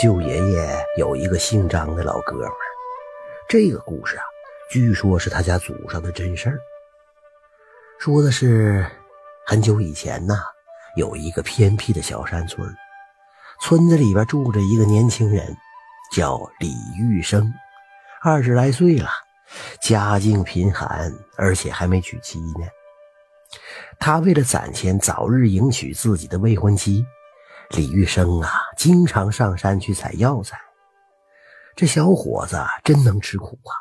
舅爷爷有一个姓张的老哥们，这个故事啊，据说是他家祖上的真事儿。说的是很久以前呐，有一个偏僻的小山村，村子里边住着一个年轻人，叫李玉生，二十来岁了，家境贫寒，而且还没娶妻呢。他为了攒钱早日迎娶自己的未婚妻。李玉生啊，经常上山去采药材。这小伙子真能吃苦啊！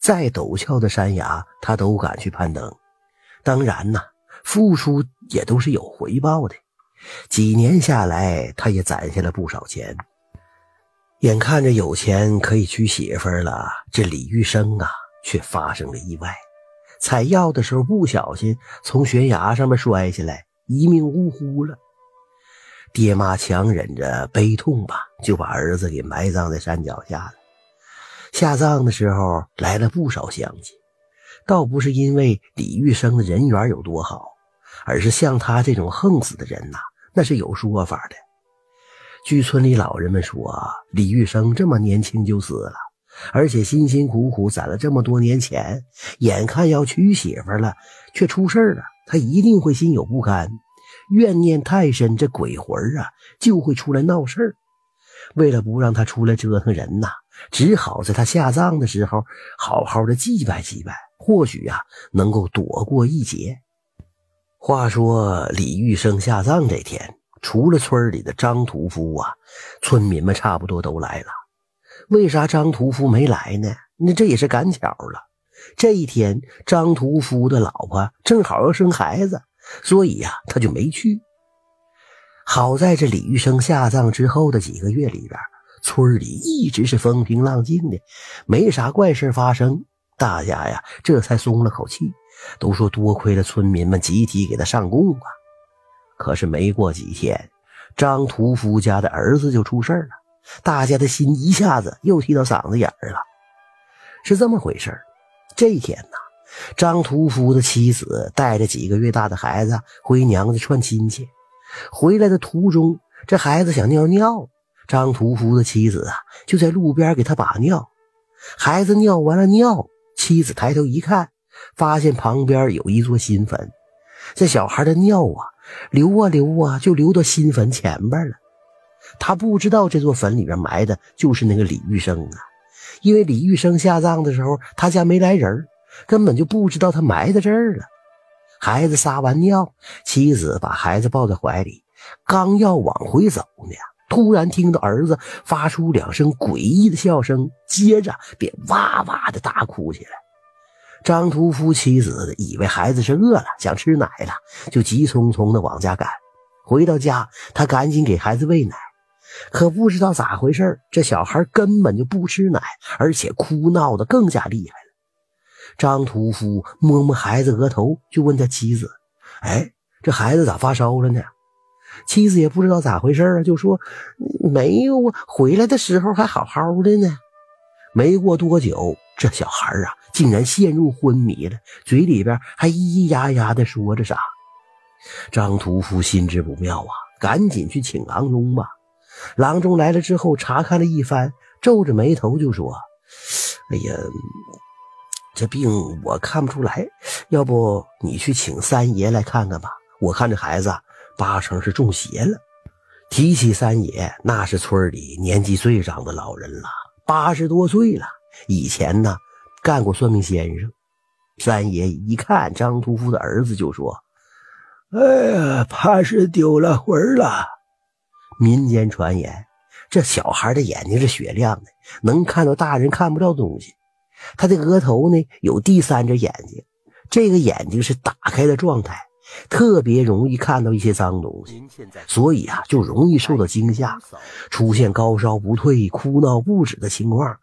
再陡峭的山崖，他都敢去攀登。当然呐，付出也都是有回报的。几年下来，他也攒下了不少钱。眼看着有钱可以娶媳妇了，这李玉生啊，却发生了意外。采药的时候不小心从悬崖上面摔下来，一命呜呼了。爹妈强忍着悲痛吧，就把儿子给埋葬在山脚下了。下葬的时候来了不少乡亲，倒不是因为李玉生的人缘有多好，而是像他这种横死的人呐，那是有说法的。据村里老人们说，李玉生这么年轻就死了，而且辛辛苦苦攒了这么多年钱，眼看要娶媳妇了，却出事了，他一定会心有不甘。怨念太深，这鬼魂啊就会出来闹事儿。为了不让他出来折腾人呐，只好在他下葬的时候好好的祭拜祭拜，或许啊能够躲过一劫。话说李玉生下葬这天，除了村里的张屠夫啊，村民们差不多都来了。为啥张屠夫没来呢？那这也是赶巧了。这一天，张屠夫的老婆正好要生孩子。所以呀，他就没去。好在这李玉生下葬之后的几个月里边，村里一直是风平浪静的，没啥怪事发生。大家呀，这才松了口气，都说多亏了村民们集体给他上供啊。可是没过几天，张屠夫家的儿子就出事了，大家的心一下子又提到嗓子眼儿了。是这么回事这一天呢。张屠夫的妻子带着几个月大的孩子回娘家串亲戚，回来的途中，这孩子想尿尿，张屠夫的妻子啊就在路边给他把尿。孩子尿完了尿，妻子抬头一看，发现旁边有一座新坟，这小孩的尿啊流啊流啊，就流到新坟前边了。他不知道这座坟里边埋的就是那个李玉生啊，因为李玉生下葬的时候，他家没来人根本就不知道他埋在这儿了。孩子撒完尿，妻子把孩子抱在怀里，刚要往回走呢，突然听到儿子发出两声诡异的笑声，接着便哇哇的大哭起来。张屠夫妻子以为孩子是饿了，想吃奶了，就急匆匆的往家赶。回到家，他赶紧给孩子喂奶，可不知道咋回事这小孩根本就不吃奶，而且哭闹的更加厉害。张屠夫摸摸孩子额头，就问他妻子：“哎，这孩子咋发烧了呢？”妻子也不知道咋回事啊，就说：“没有啊，回来的时候还好好的呢。”没过多久，这小孩啊，竟然陷入昏迷了，嘴里边还咿咿呀呀的说着啥。张屠夫心知不妙啊，赶紧去请郎中吧。郎中来了之后，查看了一番，皱着眉头就说：“哎呀。”这病我看不出来，要不你去请三爷来看看吧。我看这孩子八成是中邪了。提起三爷，那是村里年纪最长的老人了，八十多岁了。以前呢，干过算命先生。三爷一看张屠夫的儿子，就说：“哎呀，怕是丢了魂了。”民间传言，这小孩的眼睛是雪亮的，能看到大人看不到东西。他的额头呢有第三只眼睛，这个眼睛是打开的状态，特别容易看到一些脏东西，所以啊就容易受到惊吓，出现高烧不退、哭闹不止的情况。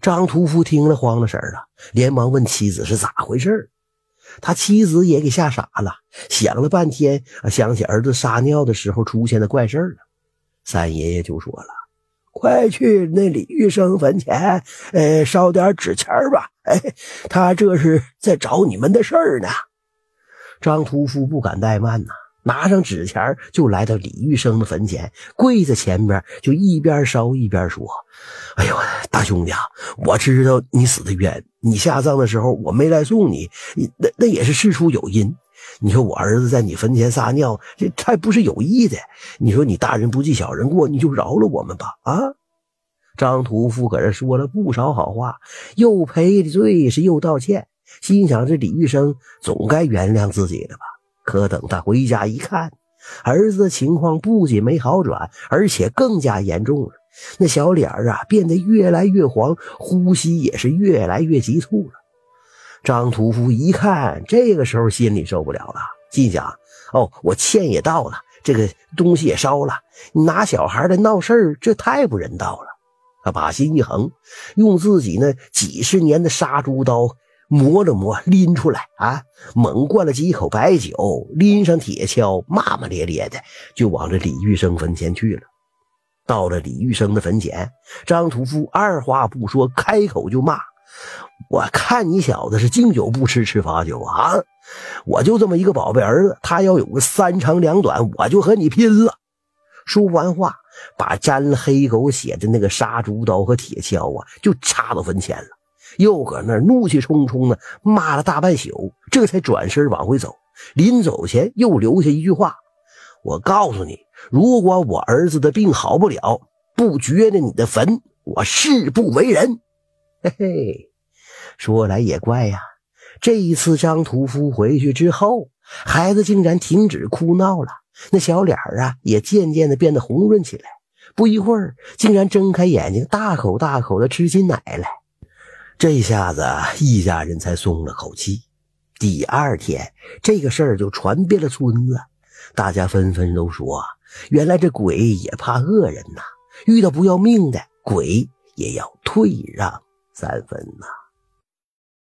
张屠夫听了慌了神了，连忙问妻子是咋回事他妻子也给吓傻了，想了半天，想起儿子撒尿的时候出现的怪事了。三爷爷就说了。快去那李玉生坟前，呃，烧点纸钱吧。哎，他这是在找你们的事儿呢。张屠夫不敢怠慢呐，拿上纸钱就来到李玉生的坟前，跪在前边，就一边烧一边说：“哎呦，大兄弟啊，我知道你死的冤，你下葬的时候我没来送，你那那也是事出有因。你说我儿子在你坟前撒尿，这还不是有意的。你说你大人不计小人过，你就饶了我们吧！啊！”张屠夫搁这说了不少好话，又赔罪是又道歉，心想这李玉生总该原谅自己了吧。可等他回家一看，儿子情况不仅没好转，而且更加严重了。那小脸啊，变得越来越黄，呼吸也是越来越急促了。张屠夫一看，这个时候心里受不了了，心想：哦，我欠也到了，这个东西也烧了，你拿小孩来闹事儿，这太不人道了。他把心一横，用自己那几十年的杀猪刀。磨了磨，拎出来啊！猛灌了几口白酒，拎上铁锹，骂骂咧咧的就往这李玉生坟前去了。到了李玉生的坟前，张屠夫二话不说，开口就骂：“我看你小子是敬酒不吃吃罚酒啊！我就这么一个宝贝儿子，他要有个三长两短，我就和你拼了！”说完话，把沾了黑狗血的那个杀猪刀和铁锹啊，就插到坟前了。又搁那怒气冲冲的骂了大半宿，这才转身往回走。临走前又留下一句话：“我告诉你，如果我儿子的病好不了，不掘了你的坟，我誓不为人。”嘿嘿，说来也怪呀，这一次张屠夫回去之后，孩子竟然停止哭闹了，那小脸啊也渐渐的变得红润起来。不一会儿，竟然睁开眼睛，大口大口的吃起奶来。这下子一家人才松了口气。第二天，这个事儿就传遍了村子，大家纷纷都说：“原来这鬼也怕恶人呐，遇到不要命的鬼也要退让三分呐。”